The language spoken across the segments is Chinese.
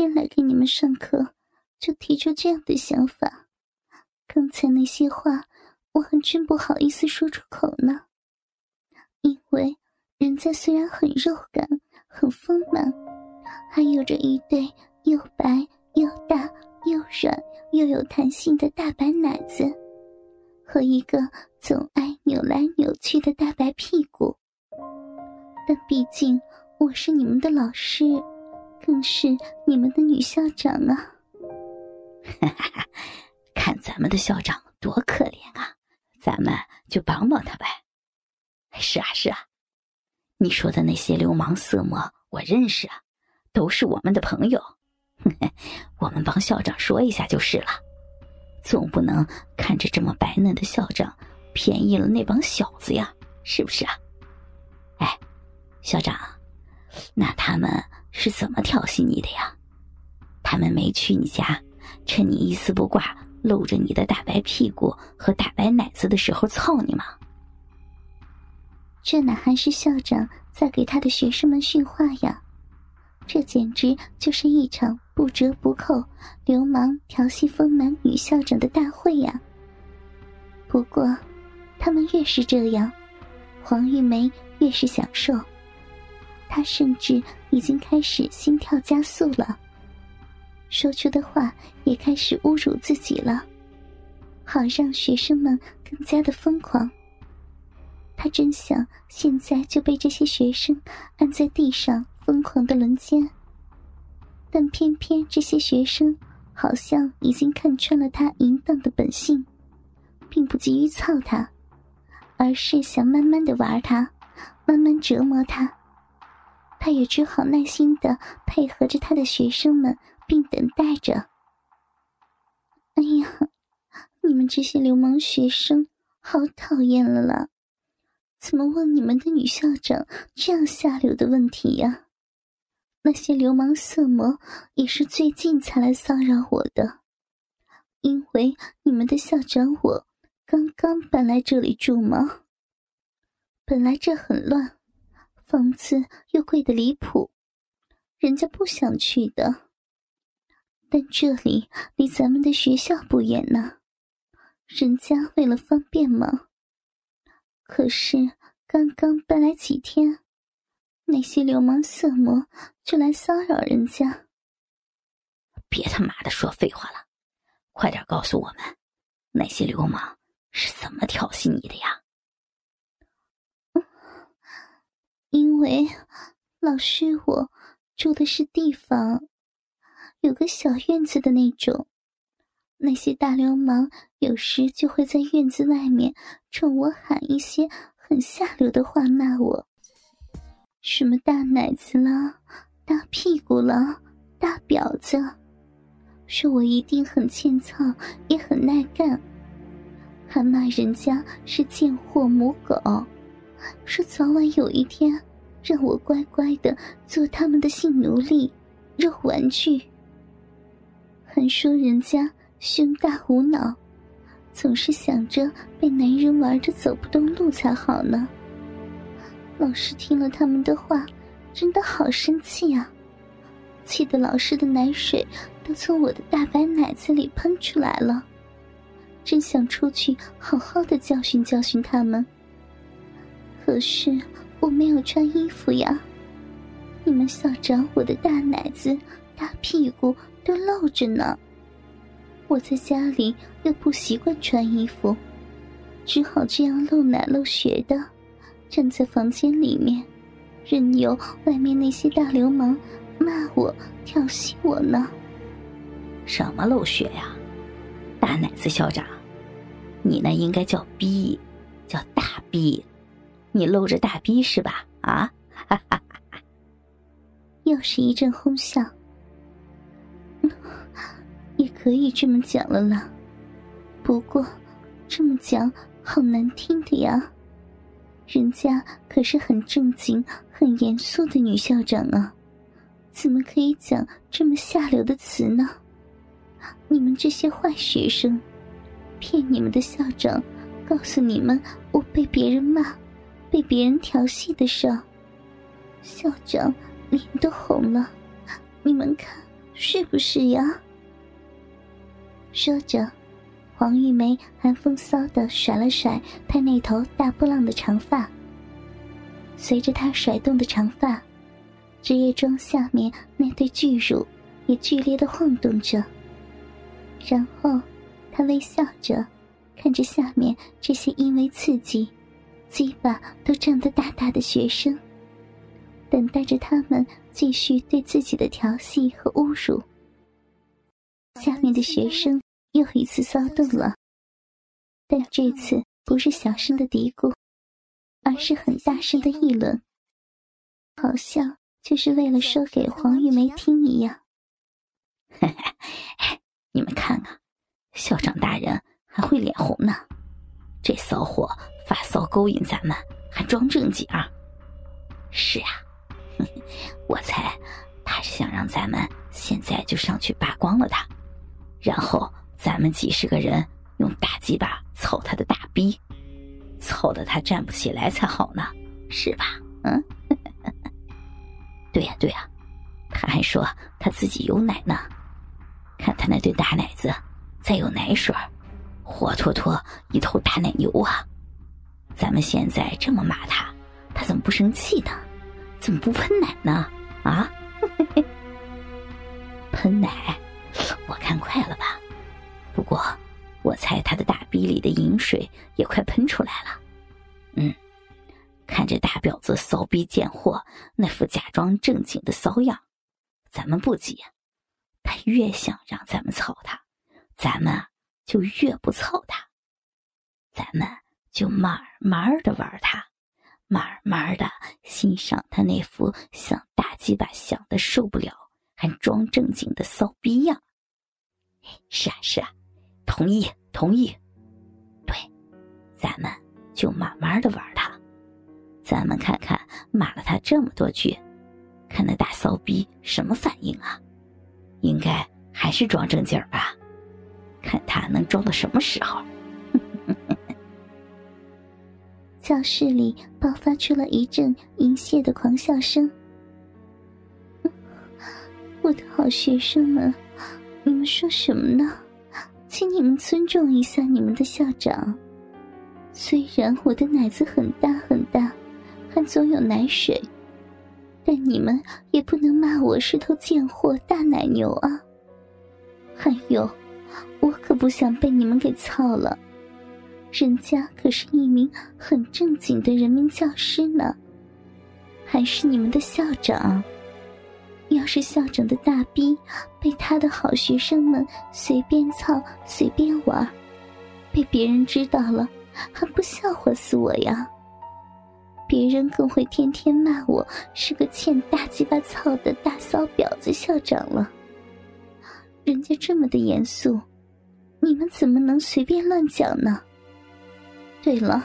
天来给你们上课，就提出这样的想法。刚才那些话，我还真不好意思说出口呢。因为人家虽然很肉感、很丰满，还有着一对又白又大又软又有弹性的大白奶子，和一个总爱扭来扭去的大白屁股，但毕竟我是你们的老师。更是你们的女校长啊！看咱们的校长多可怜啊，咱们就帮帮他呗。是啊，是啊，你说的那些流氓色魔，我认识啊，都是我们的朋友。我们帮校长说一下就是了，总不能看着这么白嫩的校长便宜了那帮小子呀，是不是啊？哎，校长，那他们。是怎么调戏你的呀？他们没去你家，趁你一丝不挂，露着你的大白屁股和大白奶子的时候操你吗？这哪还是校长在给他的学生们训话呀？这简直就是一场不折不扣流氓调戏丰满女校长的大会呀！不过，他们越是这样，黄玉梅越是享受。他甚至已经开始心跳加速了，说出的话也开始侮辱自己了，好让学生们更加的疯狂。他真想现在就被这些学生按在地上疯狂的轮奸，但偏偏这些学生好像已经看穿了他淫荡的本性，并不急于操他，而是想慢慢的玩他，慢慢折磨他。他也只好耐心的配合着他的学生们，并等待着。哎呀，你们这些流氓学生好讨厌了啦！怎么问你们的女校长这样下流的问题呀？那些流氓色魔也是最近才来骚扰我的，因为你们的校长我刚刚搬来这里住嘛。本来这很乱。房子又贵的离谱，人家不想去的。但这里离咱们的学校不远呢，人家为了方便嘛。可是刚刚搬来几天，那些流氓色魔就来骚扰人家。别他妈的说废话了，快点告诉我们，那些流氓是怎么调戏你的呀？因为老师，我住的是地方，有个小院子的那种。那些大流氓有时就会在院子外面冲我喊一些很下流的话，骂我，什么大奶子了、大屁股了、大婊子，说我一定很欠操，也很耐干，还骂人家是贱货母狗。说早晚有一天，让我乖乖的做他们的性奴隶、肉玩具。还说人家胸大无脑，总是想着被男人玩的走不动路才好呢。老师听了他们的话，真的好生气啊！气得老师的奶水都从我的大白奶子里喷出来了，真想出去好好的教训教训他们。可是我没有穿衣服呀！你们校长，我的大奶子、大屁股都露着呢。我在家里又不习惯穿衣服，只好这样露奶露血的站在房间里面，任由外面那些大流氓骂我、调戏我呢。什么露血呀？大奶子校长，你那应该叫逼，叫大逼。你露着大逼是吧？啊，哈哈哈！又是一阵哄笑。也可以这么讲了啦，不过这么讲好难听的呀。人家可是很正经、很严肃的女校长啊，怎么可以讲这么下流的词呢？你们这些坏学生，骗你们的校长，告诉你们我被别人骂。被别人调戏的时候，校长脸都红了。你们看，是不是呀？说着，黄玉梅还风骚的甩了甩她那头大波浪的长发。随着她甩动的长发，职业装下面那对巨乳也剧烈的晃动着。然后，她微笑着，看着下面这些因为刺激，鸡巴都胀得大大的学生，等待着他们继续对自己的调戏和侮辱。下面的学生又一次骚动了，但这次不是小声的嘀咕，而是很大声的议论，好像就是为了说给黄玉梅听一样。你们看啊，校长大人还会脸红呢，这骚货发骚勾引咱们，还装正经啊？是啊，我猜他是想让咱们现在就上去扒光了他。然后咱们几十个人用大鸡巴操他的大逼，操得他站不起来才好呢，是吧？嗯，对呀对呀，他还说他自己有奶呢，看他那对大奶子，再有奶水，活脱脱一头大奶牛啊！咱们现在这么骂他，他怎么不生气呢？怎么不喷奶呢？啊？喷奶？我看快了吧，不过我猜他的大逼里的饮水也快喷出来了。嗯，看着大婊子骚逼贱货那副假装正经的骚样，咱们不急。他越想让咱们操他，咱们就越不操他。咱们就慢慢的玩他，慢慢的欣赏他那副想大鸡巴想的受不了还装正经的骚逼样。是啊是啊，同意同意，对，咱们就慢慢的玩他，咱们看看骂了他这么多句，看那大骚逼什么反应啊？应该还是装正经吧？看他能装到什么时候？教室里爆发出了一阵淫亵的狂笑声。我的好学生们。你们说什么呢？请你们尊重一下你们的校长。虽然我的奶子很大很大，还总有奶水，但你们也不能骂我是头贱货、大奶牛啊！还有，我可不想被你们给操了，人家可是一名很正经的人民教师呢，还是你们的校长。要是校长的大逼被他的好学生们随便操、随便玩，被别人知道了，还不笑话死我呀？别人更会天天骂我是个欠大鸡巴操的大骚婊子校长了。人家这么的严肃，你们怎么能随便乱讲呢？对了，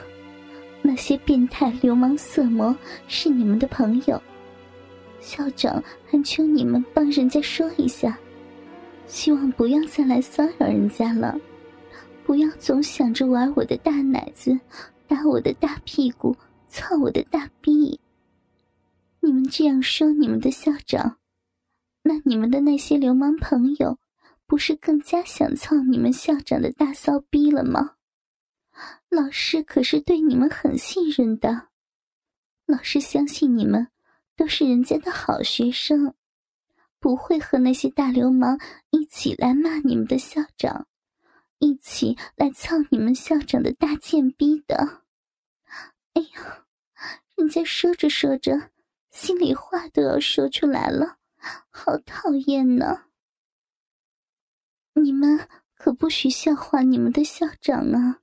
那些变态流氓色魔是你们的朋友。校长，还求你们帮人家说一下，希望不要再来骚扰人家了，不要总想着玩我的大奶子，打我的大屁股，操我的大逼。你们这样说你们的校长，那你们的那些流氓朋友，不是更加想操你们校长的大骚逼了吗？老师可是对你们很信任的，老师相信你们。都是人家的好学生，不会和那些大流氓一起来骂你们的校长，一起来操你们校长的大贱逼的。哎呀，人家说着说着，心里话都要说出来了，好讨厌呢！你们可不许笑话你们的校长啊！